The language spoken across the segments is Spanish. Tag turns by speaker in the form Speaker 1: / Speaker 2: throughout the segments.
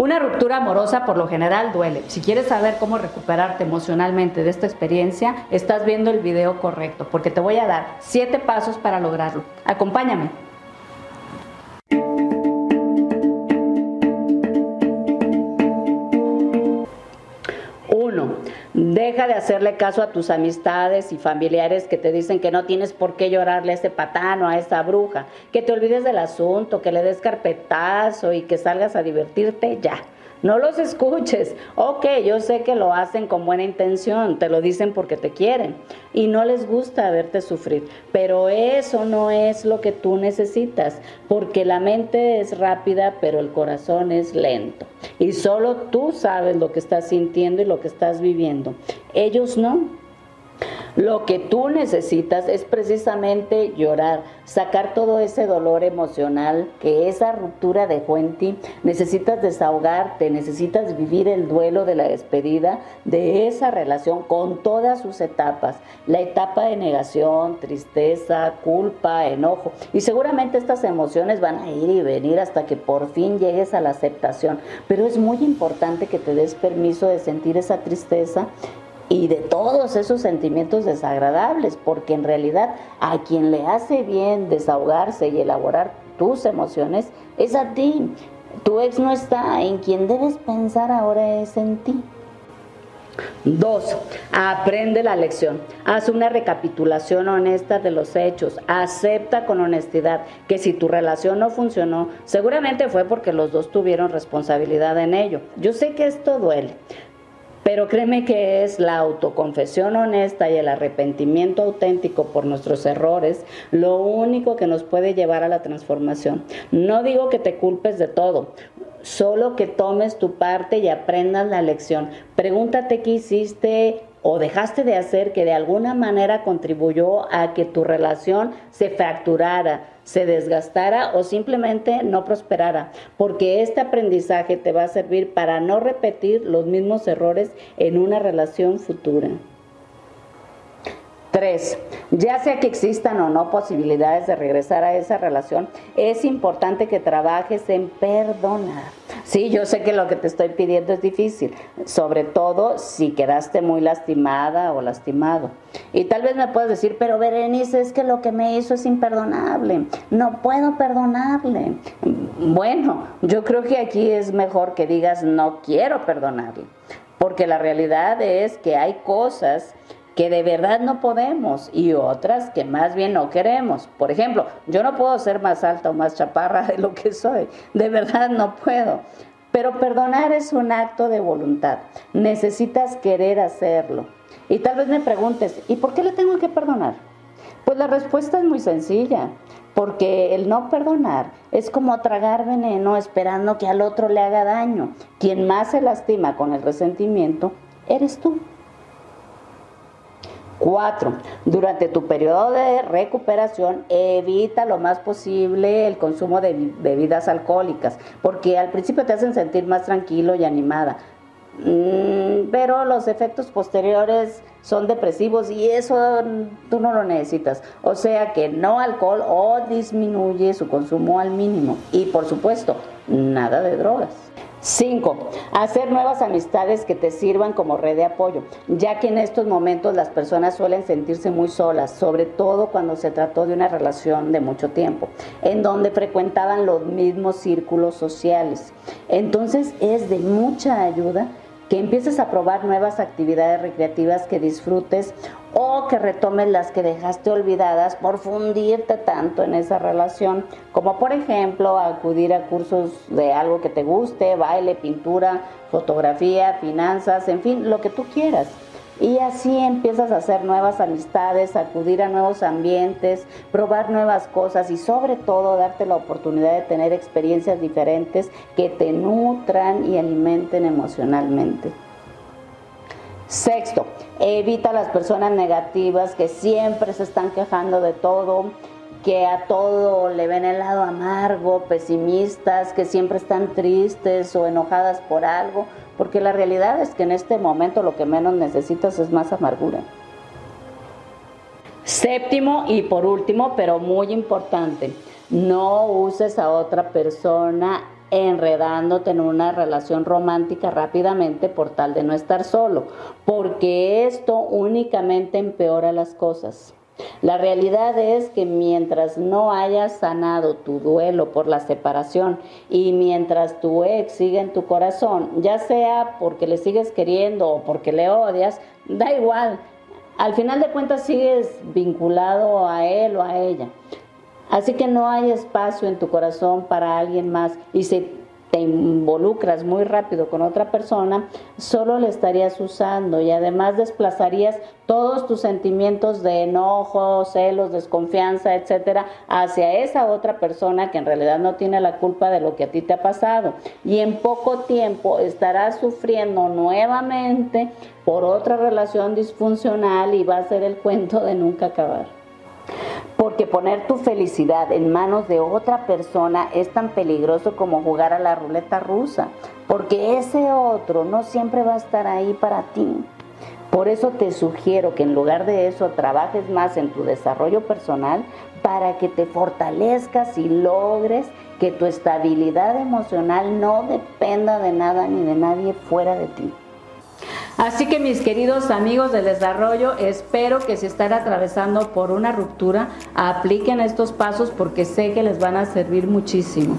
Speaker 1: Una ruptura amorosa por lo general duele. Si quieres saber cómo recuperarte emocionalmente de esta experiencia, estás viendo el video correcto, porque te voy a dar siete pasos para lograrlo. Acompáñame. Deja de hacerle caso a tus amistades y familiares que te dicen que no tienes por qué llorarle a ese patán o a esa bruja, que te olvides del asunto, que le des carpetazo y que salgas a divertirte ya. No los escuches. Ok, yo sé que lo hacen con buena intención, te lo dicen porque te quieren y no les gusta verte sufrir, pero eso no es lo que tú necesitas, porque la mente es rápida, pero el corazón es lento. Y solo tú sabes lo que estás sintiendo y lo que estás viviendo. Ellos no. Lo que tú necesitas es precisamente llorar, sacar todo ese dolor emocional que esa ruptura dejó en ti. Necesitas desahogarte, necesitas vivir el duelo de la despedida de esa relación con todas sus etapas. La etapa de negación, tristeza, culpa, enojo. Y seguramente estas emociones van a ir y venir hasta que por fin llegues a la aceptación. Pero es muy importante que te des permiso de sentir esa tristeza y de todos esos sentimientos desagradables, porque en realidad a quien le hace bien desahogarse y elaborar tus emociones es a ti. Tu ex no está, en quien debes pensar ahora es en ti. Dos, aprende la lección. Haz una recapitulación honesta de los hechos. Acepta con honestidad que si tu relación no funcionó, seguramente fue porque los dos tuvieron responsabilidad en ello. Yo sé que esto duele, pero créeme que es la autoconfesión honesta y el arrepentimiento auténtico por nuestros errores lo único que nos puede llevar a la transformación. No digo que te culpes de todo, solo que tomes tu parte y aprendas la lección. Pregúntate qué hiciste o dejaste de hacer que de alguna manera contribuyó a que tu relación se fracturara, se desgastara o simplemente no prosperara, porque este aprendizaje te va a servir para no repetir los mismos errores en una relación futura. Tres, ya sea que existan o no posibilidades de regresar a esa relación, es importante que trabajes en perdonar. Sí, yo sé que lo que te estoy pidiendo es difícil, sobre todo si quedaste muy lastimada o lastimado. Y tal vez me puedas decir, pero Berenice, es que lo que me hizo es imperdonable, no puedo perdonarle. Bueno, yo creo que aquí es mejor que digas, no quiero perdonarle, porque la realidad es que hay cosas que de verdad no podemos y otras que más bien no queremos. Por ejemplo, yo no puedo ser más alta o más chaparra de lo que soy, de verdad no puedo. Pero perdonar es un acto de voluntad, necesitas querer hacerlo. Y tal vez me preguntes, ¿y por qué le tengo que perdonar? Pues la respuesta es muy sencilla, porque el no perdonar es como tragar veneno esperando que al otro le haga daño. Quien más se lastima con el resentimiento, eres tú. Cuatro, durante tu periodo de recuperación evita lo más posible el consumo de bebidas alcohólicas, porque al principio te hacen sentir más tranquilo y animada, mm, pero los efectos posteriores son depresivos y eso tú no lo necesitas. O sea que no alcohol o disminuye su consumo al mínimo. Y por supuesto, nada de drogas. 5. Hacer nuevas amistades que te sirvan como red de apoyo, ya que en estos momentos las personas suelen sentirse muy solas, sobre todo cuando se trató de una relación de mucho tiempo, en donde frecuentaban los mismos círculos sociales. Entonces es de mucha ayuda que empieces a probar nuevas actividades recreativas que disfrutes o que retomes las que dejaste olvidadas por fundirte tanto en esa relación, como por ejemplo acudir a cursos de algo que te guste, baile, pintura, fotografía, finanzas, en fin, lo que tú quieras. Y así empiezas a hacer nuevas amistades, acudir a nuevos ambientes, probar nuevas cosas y sobre todo darte la oportunidad de tener experiencias diferentes que te nutran y alimenten emocionalmente. Sexto, evita las personas negativas que siempre se están quejando de todo, que a todo le ven el lado amargo, pesimistas, que siempre están tristes o enojadas por algo, porque la realidad es que en este momento lo que menos necesitas es más amargura. Séptimo y por último, pero muy importante, no uses a otra persona enredándote en una relación romántica rápidamente por tal de no estar solo, porque esto únicamente empeora las cosas. La realidad es que mientras no hayas sanado tu duelo por la separación y mientras tu ex sigue en tu corazón, ya sea porque le sigues queriendo o porque le odias, da igual. Al final de cuentas sigues vinculado a él o a ella. Así que no hay espacio en tu corazón para alguien más. Y si te involucras muy rápido con otra persona, solo le estarías usando y además desplazarías todos tus sentimientos de enojo, celos, desconfianza, etcétera, hacia esa otra persona que en realidad no tiene la culpa de lo que a ti te ha pasado. Y en poco tiempo estarás sufriendo nuevamente por otra relación disfuncional y va a ser el cuento de nunca acabar. Porque poner tu felicidad en manos de otra persona es tan peligroso como jugar a la ruleta rusa, porque ese otro no siempre va a estar ahí para ti. Por eso te sugiero que en lugar de eso trabajes más en tu desarrollo personal para que te fortalezcas y logres que tu estabilidad emocional no dependa de nada ni de nadie fuera de ti. Así que mis queridos amigos del desarrollo, espero que si están atravesando por una ruptura, apliquen estos pasos porque sé que les van a servir muchísimo.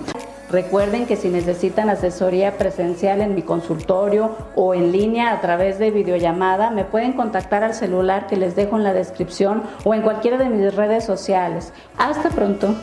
Speaker 1: Recuerden que si necesitan asesoría presencial en mi consultorio o en línea a través de videollamada, me pueden contactar al celular que les dejo en la descripción o en cualquiera de mis redes sociales. Hasta pronto.